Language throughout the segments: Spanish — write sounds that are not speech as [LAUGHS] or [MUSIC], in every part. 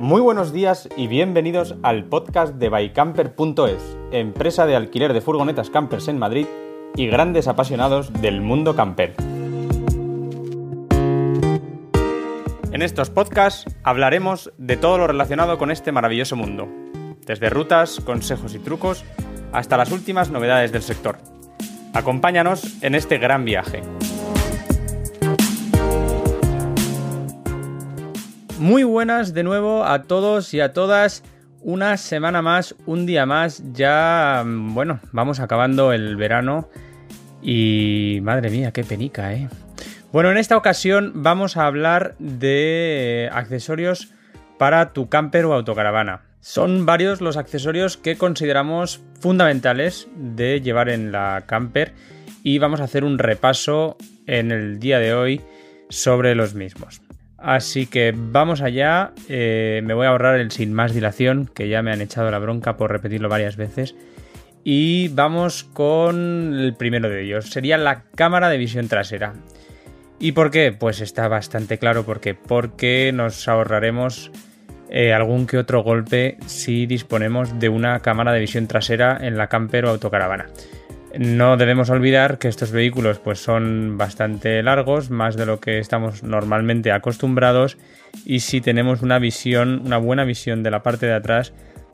Muy buenos días y bienvenidos al podcast de bycamper.es, empresa de alquiler de furgonetas campers en Madrid y grandes apasionados del mundo camper. En estos podcasts hablaremos de todo lo relacionado con este maravilloso mundo, desde rutas, consejos y trucos hasta las últimas novedades del sector. Acompáñanos en este gran viaje. Muy buenas de nuevo a todos y a todas. Una semana más, un día más. Ya, mm, bueno, vamos acabando el verano. Y madre mía, qué penica, ¿eh? Bueno, en esta ocasión vamos a hablar de accesorios para tu camper o autocaravana. Son varios los accesorios que consideramos fundamentales de llevar en la camper y vamos a hacer un repaso en el día de hoy sobre los mismos. Así que vamos allá. Eh, me voy a ahorrar el sin más dilación, que ya me han echado la bronca por repetirlo varias veces. Y vamos con el primero de ellos. Sería la cámara de visión trasera. ¿Y por qué? Pues está bastante claro por qué. Porque nos ahorraremos eh, algún que otro golpe si disponemos de una cámara de visión trasera en la camper o autocaravana. No debemos olvidar que estos vehículos pues son bastante largos, más de lo que estamos normalmente acostumbrados y si tenemos una visión, una buena visión de la parte de atrás,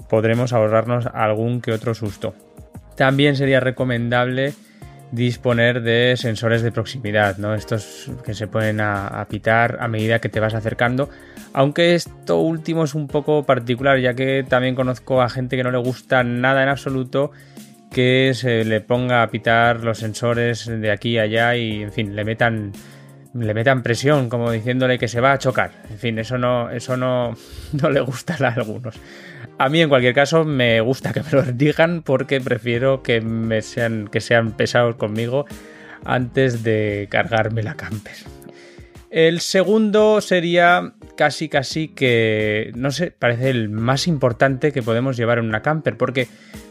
podremos ahorrarnos algún que otro susto. También sería recomendable disponer de sensores de proximidad, ¿no? Estos que se pueden apitar a medida que te vas acercando. Aunque esto último es un poco particular, ya que también conozco a gente que no le gusta nada en absoluto que se le ponga a pitar los sensores de aquí a allá y, en fin, le metan le metan presión, como diciéndole que se va a chocar. En fin, eso no, eso no, [LAUGHS] no le gusta a algunos. A mí, en cualquier caso, me gusta que me lo digan porque prefiero que me sean, que sean pesados conmigo antes de cargarme la camper. El segundo sería casi casi que, no sé, parece el más importante que podemos llevar en una camper, porque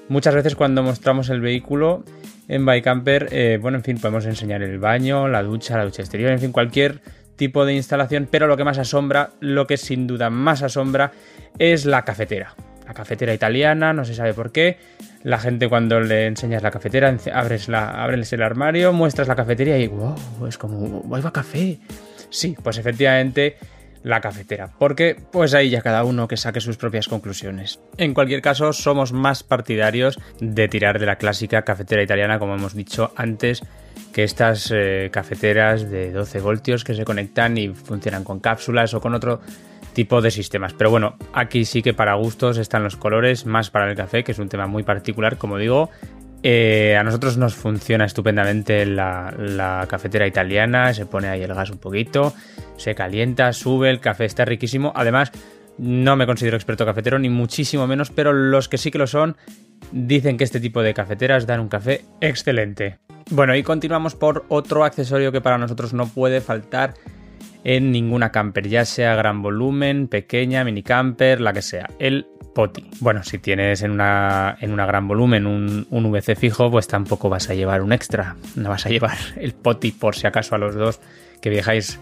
muchas veces cuando mostramos el vehículo en Bicamper, eh, bueno, en fin, podemos enseñar el baño, la ducha, la ducha exterior, en fin, cualquier tipo de instalación, pero lo que más asombra, lo que sin duda más asombra, es la cafetera. La cafetera italiana, no se sabe por qué. La gente cuando le enseñas la cafetera, abres, la, abres el armario, muestras la cafetería y wow, es como, va café! Sí, pues efectivamente la cafetera, porque pues ahí ya cada uno que saque sus propias conclusiones. En cualquier caso, somos más partidarios de tirar de la clásica cafetera italiana, como hemos dicho antes, que estas eh, cafeteras de 12 voltios que se conectan y funcionan con cápsulas o con otro tipo de sistemas. Pero bueno, aquí sí que para gustos están los colores, más para el café, que es un tema muy particular, como digo, eh, a nosotros nos funciona estupendamente la, cafetera italiana, se pone ahí el gas un poquito, se calienta, sube, el café está riquísimo. Además, no me considero experto cafetero, ni muchísimo menos, pero los que sí que lo son dicen que este tipo de cafeteras dan un café excelente. Bueno, y continuamos por otro accesorio que para nosotros no puede faltar en ninguna camper, ya sea gran volumen, pequeña, mini camper, la que sea, el poti. Bueno, si tienes en una, en una gran volumen un, un, VC fijo, pues tampoco vas a llevar un extra. No vas a llevar [LAUGHS] el poti por si acaso a los dos que viajáis,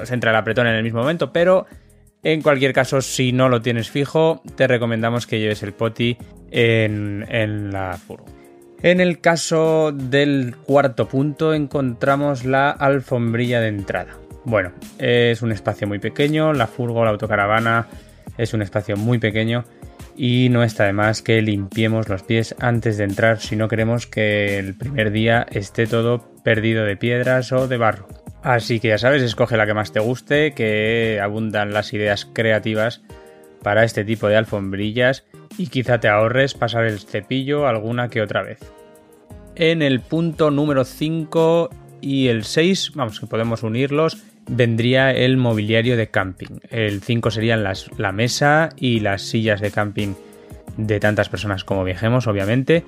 os entra el apretón en el mismo momento. Pero en cualquier caso, si no lo tienes fijo, te recomendamos que lleves el poti en, en la furgo. En el caso del cuarto punto encontramos la alfombrilla de entrada. Bueno, es un espacio muy pequeño, la furgo, la autocaravana es un espacio muy pequeño y no está de más que limpiemos los pies antes de entrar si no queremos que el primer día esté todo perdido de piedras o de barro. Así que ya sabes, escoge la que más te guste, que abundan las ideas creativas para este tipo de alfombrillas y quizá te ahorres pasar el cepillo alguna que otra vez. En el punto número 5 y el 6, vamos que podemos unirlos, vendría el mobiliario de camping. El 5 serían las, la mesa y las sillas de camping de tantas personas como viajemos, obviamente.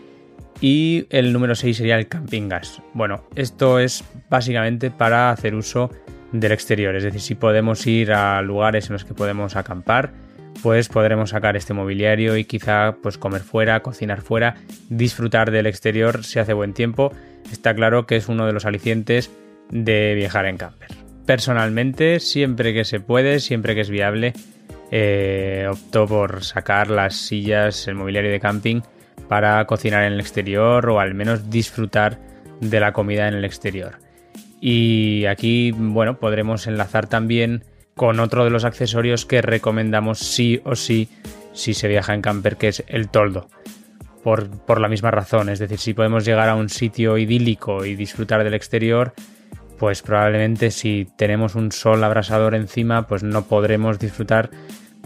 Y el número 6 sería el camping gas. Bueno, esto es básicamente para hacer uso del exterior. Es decir, si podemos ir a lugares en los que podemos acampar, pues podremos sacar este mobiliario y quizá pues comer fuera, cocinar fuera, disfrutar del exterior si hace buen tiempo. Está claro que es uno de los alicientes de viajar en camper personalmente, siempre que se puede, siempre que es viable, eh, optó por sacar las sillas, el mobiliario de camping para cocinar en el exterior o al menos disfrutar de la comida en el exterior. Y aquí, bueno, podremos enlazar también con otro de los accesorios que recomendamos sí o sí si se viaja en camper, que es el toldo. Por, por, la misma razón, es decir, si podemos llegar a un sitio idílico y disfrutar del exterior, pues probablemente si tenemos un sol abrasador encima, pues no podremos disfrutar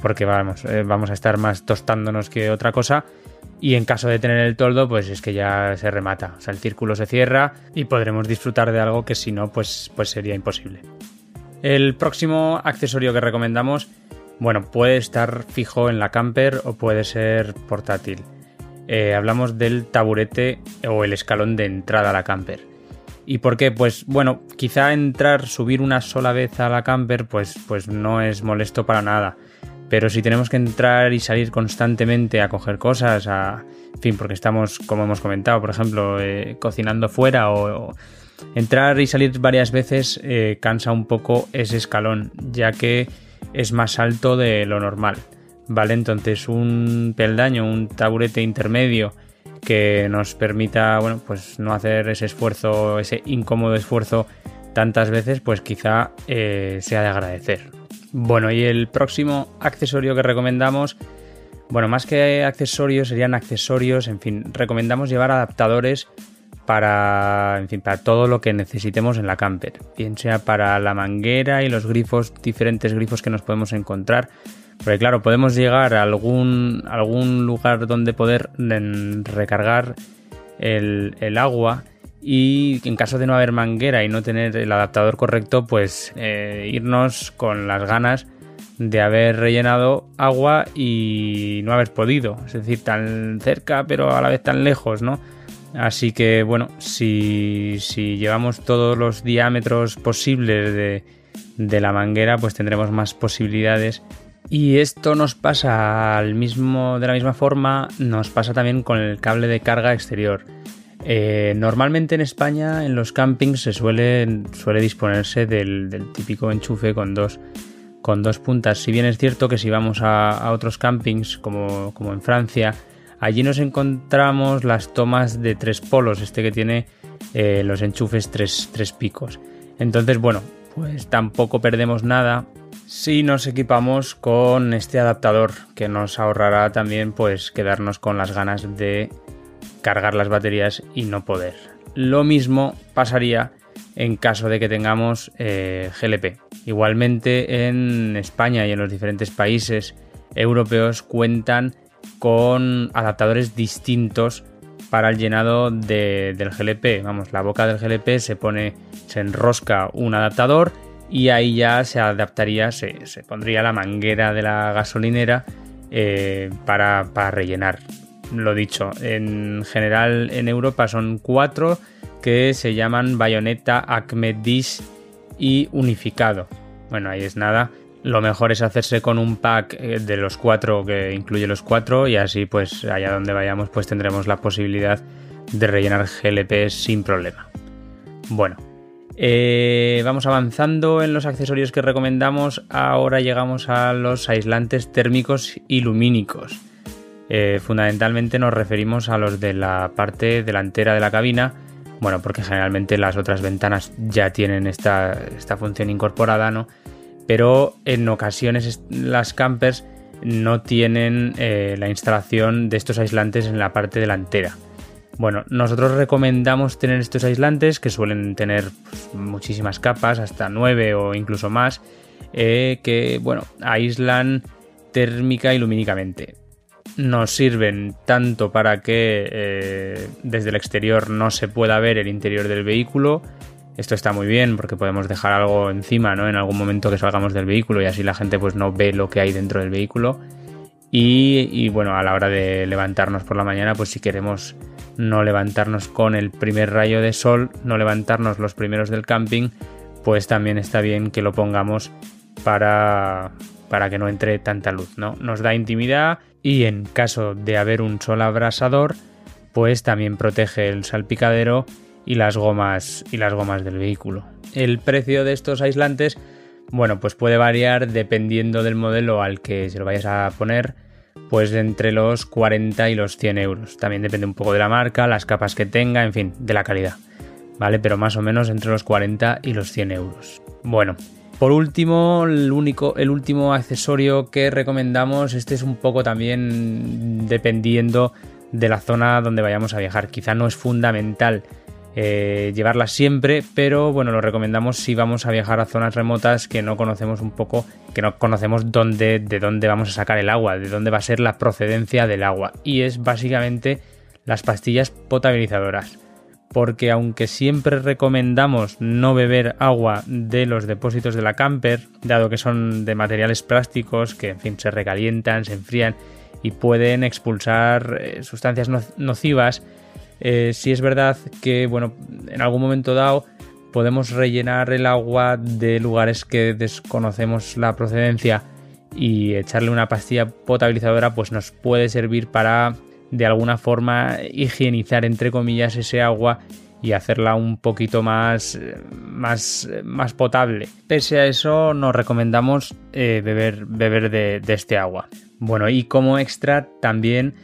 porque vamos, eh, vamos a estar más tostándonos que otra cosa. Y en caso de tener el toldo, pues es que ya se remata. O sea, el círculo se cierra y podremos disfrutar de algo que si no, pues, pues sería imposible. El próximo accesorio que recomendamos, bueno, puede estar fijo en la camper o puede ser portátil. Eh, hablamos del taburete o el escalón de entrada a la camper. ¿Y por qué? Pues bueno, quizá entrar, subir una sola vez a la camper, pues, pues no es molesto para nada. Pero si tenemos que entrar y salir constantemente a coger cosas, a, en fin, porque estamos, como hemos comentado, por ejemplo, eh, cocinando fuera o, entrar y salir varias veces eh, cansa un poco ese escalón, ya que es más alto de lo normal. ¿Vale? Entonces un peldaño, un taburete intermedio que nos permita, bueno, pues no hacer ese esfuerzo, ese incómodo esfuerzo tantas veces, pues quizá eh, sea de agradecer. Bueno, y el próximo accesorio que recomendamos, bueno, más que accesorios, serían accesorios, en fin, recomendamos llevar adaptadores para, en fin, para todo lo que necesitemos en la camper, bien sea para la manguera y los grifos, diferentes grifos que nos podemos encontrar. Porque claro, podemos llegar a algún, algún lugar donde poder recargar el, el agua y en caso de no haber manguera y no tener el adaptador correcto, pues eh, irnos con las ganas de haber rellenado agua y no haber podido, es decir, tan cerca pero a la vez tan lejos, ¿no? Así que bueno, si, si llevamos todos los diámetros posibles de, de la manguera, pues tendremos más posibilidades y esto nos pasa al mismo, de la misma forma, nos pasa también con el cable de carga exterior. Eh, normalmente en España en los campings se suele, suele disponerse del, típico enchufe con dos, con dos puntas. Si bien es cierto que si vamos a, otros campings como, como, en Francia, allí nos encontramos las tomas de tres polos, este que tiene eh, los enchufes tres, tres picos. Entonces, bueno, pues tampoco perdemos nada si nos equipamos con este adaptador que nos ahorrará también pues quedarnos con las ganas de cargar las baterías y no poder. Lo mismo pasaría en caso de que tengamos eh, GLP. Igualmente en España y en los diferentes países europeos cuentan con adaptadores distintos para el llenado del GLP. Vamos, la boca del GLP se pone, se enrosca un adaptador y ahí ya se adaptaría, se, pondría la manguera de la gasolinera eh, para, para rellenar lo dicho, en general en Europa son cuatro que se llaman Bayonetta, Acme Dish y Unificado. Bueno, ahí es nada. Lo mejor es hacerse con un pack eh, de los cuatro que incluye los cuatro y así pues allá donde vayamos pues tendremos la posibilidad de rellenar GLP sin problema. Bueno, eh, vamos avanzando en los accesorios que recomendamos. Ahora llegamos a los aislantes térmicos y. Eh, fundamentalmente nos referimos a los de la parte delantera de la cabina, bueno, porque generalmente las otras ventanas ya tienen esta, función incorporada, ¿no? Pero en ocasiones las campers no tienen eh, la instalación de estos aislantes en la parte delantera. Bueno, nosotros recomendamos tener estos aislantes que suelen tener pues, muchísimas capas, hasta 9 o incluso más, eh, que bueno, aíslan térmica y lumínicamente nos sirven tanto para que eh, desde el exterior no se pueda ver el interior del vehículo. Esto está muy bien porque podemos dejar algo encima, ¿no? En algún momento que salgamos del vehículo y así la gente pues no ve lo que hay dentro del vehículo. Y, y bueno, a la hora de levantarnos por la mañana, pues si queremos no levantarnos con el primer rayo de sol, no levantarnos los primeros del camping, pues también está bien que lo pongamos para, para que no entre tanta luz, ¿no? Nos da intimidad y en caso de haber un sol abrasador, pues también protege el salpicadero y las gomas y las gomas del vehículo. El precio de estos aislantes Bueno, pues puede variar dependiendo del modelo al que se lo vayas a poner, pues entre los 40 y los 100 euros. También depende un poco de la marca, las capas que tenga, en fin, de la calidad. ¿Vale? Pero más o menos entre los 40 y los 100 euros. Bueno, por último, el, único, el último accesorio que recomendamos, este es un poco también dependiendo de la zona donde vayamos a viajar. Quizá no es fundamental eh, llevarla siempre, pero bueno, lo recomendamos si vamos a viajar a zonas remotas que no conocemos un poco, que no conocemos dónde, de dónde vamos a sacar el agua, de dónde va a ser la procedencia del agua. Y es básicamente las pastillas potabilizadoras. Porque aunque siempre recomendamos no beber agua de los depósitos de la camper, dado que son de materiales plásticos que en fin se recalientan, se enfrían y pueden expulsar eh, sustancias nocivas, eh, si es verdad que, bueno, en algún momento dado podemos rellenar el agua de lugares que desconocemos la procedencia y echarle una pastilla potabilizadora, pues nos puede servir para de alguna forma higienizar entre comillas ese agua y hacerla un poquito más, más, más potable. Pese a eso, nos recomendamos eh, beber, beber de, de este agua. Bueno, y como extra también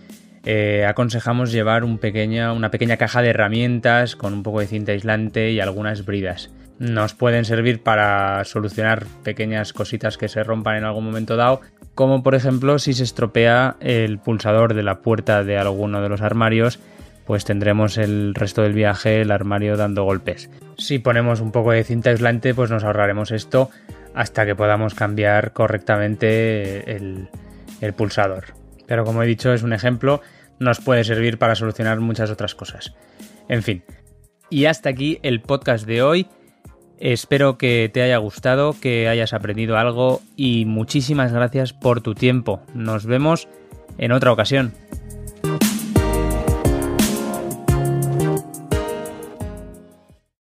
eh, aconsejamos llevar una pequeña caja de herramientas con un poco de cinta aislante y algunas bridas. Nos pueden servir para solucionar pequeñas cositas que se rompan en algún momento dado, como por ejemplo si se estropea el pulsador de la puerta de alguno de los armarios, pues tendremos el resto del viaje el armario dando golpes. Si ponemos un poco de cinta aislante, pues nos ahorraremos esto hasta que podamos cambiar correctamente el pulsador. Pero como he dicho, es un ejemplo, nos puede servir para solucionar muchas otras cosas. En fin. Y hasta aquí el podcast de hoy. Espero que te haya gustado, que hayas aprendido algo y muchísimas gracias por tu tiempo. Nos vemos en otra ocasión.